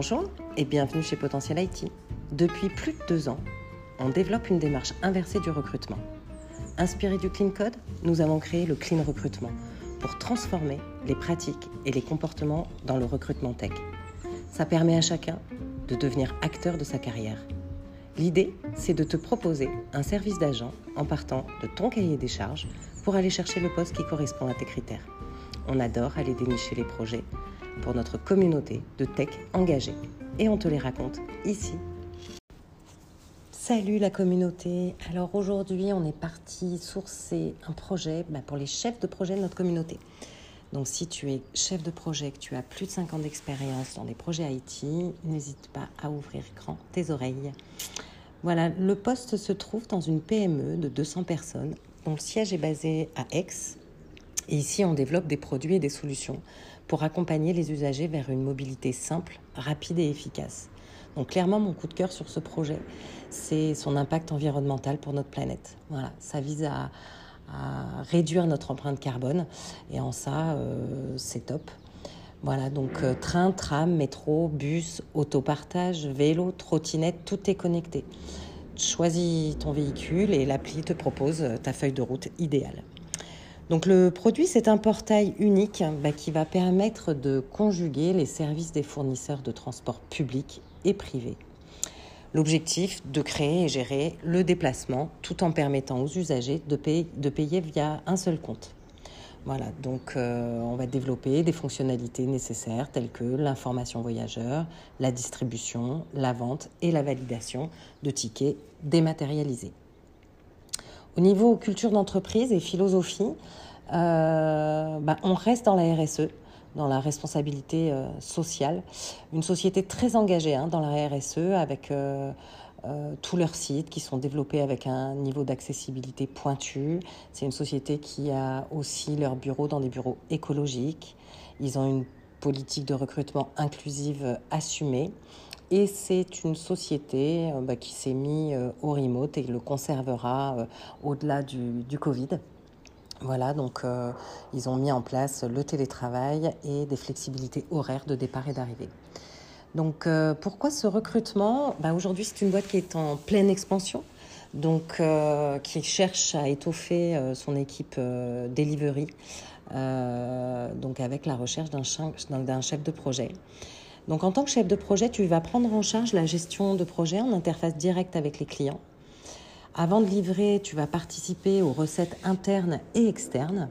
Bonjour et bienvenue chez Potentiel IT. Depuis plus de deux ans, on développe une démarche inversée du recrutement. Inspiré du Clean Code, nous avons créé le Clean Recrutement pour transformer les pratiques et les comportements dans le recrutement tech. Ça permet à chacun de devenir acteur de sa carrière. L'idée, c'est de te proposer un service d'agent en partant de ton cahier des charges pour aller chercher le poste qui correspond à tes critères. On adore aller dénicher les projets pour notre communauté de tech engagés. Et on te les raconte ici. Salut la communauté. Alors aujourd'hui, on est parti sourcer un projet bah, pour les chefs de projet de notre communauté. Donc si tu es chef de projet, que tu as plus de 5 ans d'expérience dans les projets IT, n'hésite pas à ouvrir grand tes oreilles. Voilà, le poste se trouve dans une PME de 200 personnes dont le siège est basé à Aix. Et ici, on développe des produits et des solutions pour accompagner les usagers vers une mobilité simple, rapide et efficace. Donc clairement, mon coup de cœur sur ce projet, c'est son impact environnemental pour notre planète. Voilà, ça vise à, réduire notre empreinte carbone et en ça, euh, c'est top. Voilà, donc euh, train, tram, métro, bus, autopartage, vélo, trottinette, tout est connecté. Choisis ton véhicule et l'appli te propose ta feuille de route idéale. Le produit, c'est un portail unique bah, qui va permettre de conjuguer les services des fournisseurs de transport public et privé. L'objectif, de créer et gérer le déplacement tout en permettant aux usagers de payer, via un seul compte. Voilà, donc euh, on va développer des fonctionnalités nécessaires telles que l'information voyageur, la distribution, la vente et la validation de tickets dématérialisés. Au niveau culture d'entreprise et philosophie, euh, bah, on reste dans la RSE, dans la responsabilité euh, sociale. Une société très engagée hein, dans la RSE avec euh, tous leurs sites qui sont développés avec un niveau d'accessibilité pointu. C'est une société qui a aussi leurs bureaux dans des bureaux écologiques. Ils ont une politique de recrutement inclusive assumée. Et c'est une société euh, bah, qui s'est mise euh, au remote et le conservera euh, au-delà du, du, Covid. Voilà, donc ils ont mis en place le télétravail et des flexibilités horaires de départ et d'arrivée. Donc pourquoi ce recrutement? Bah, Aujourd'hui, c'est une boîte qui est en pleine expansion, donc qui cherche à étoffer son équipe delivery, donc avec la recherche d'un chef de projet. Donc en tant que chef de projet, tu vas prendre en charge la gestion de projet en interface directe avec les clients. Avant de livrer, tu vas participer aux recettes internes et externes.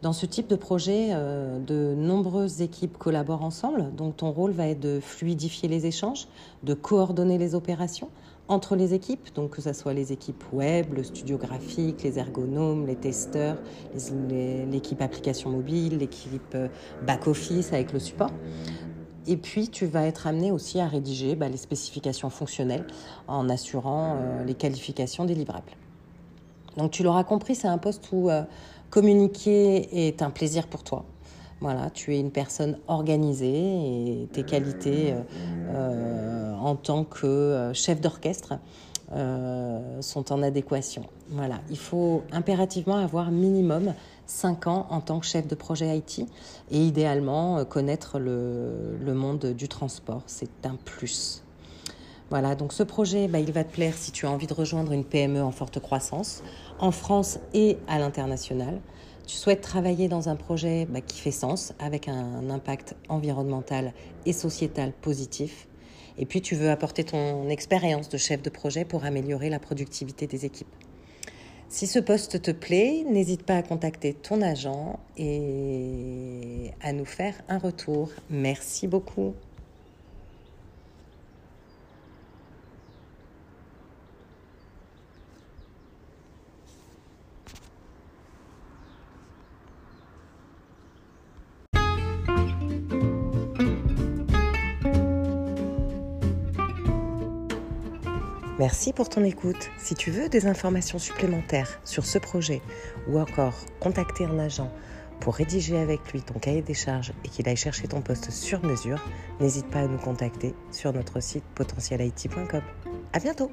Dans ce type de projet, euh, de nombreuses équipes collaborent ensemble, donc ton rôle va être de fluidifier les échanges, de coordonner les opérations entre les équipes, donc que ce soit les équipes web, le studio graphique, les ergonomes, les testeurs, l'équipe application mobile, l'équipe euh, back-office avec le support. Et puis, tu vas être amené aussi à rédiger bah, les spécifications fonctionnelles en assurant euh, les qualifications des livrables. Donc, tu l'auras compris, c'est un poste où euh, communiquer est un plaisir pour toi. Voilà, tu es une personne organisée et tes qualités en tant que chef d'orchestre sont en adéquation. Voilà, il faut impérativement avoir minimum 5 ans en tant que chef de projet IT et idéalement euh, connaître le, monde du transport. C'est un plus. Voilà, donc ce projet, bah, il va te plaire si tu as envie de rejoindre une PME en forte croissance, en France et à l'international. Tu souhaites travailler dans un projet bah, qui fait sens, avec un impact environnemental et sociétal positif. Et puis tu veux apporter ton expérience de chef de projet pour améliorer la productivité des équipes. Si ce poste te plaît, n'hésite pas à contacter ton agent et à nous faire un retour. Merci beaucoup. Merci pour ton écoute. Si tu veux des informations supplémentaires sur ce projet ou encore contacter un agent pour rédiger avec lui ton cahier des charges et qu'il aille chercher ton poste sur mesure, n'hésite pas à nous contacter sur notre site potentialit.com. À bientôt!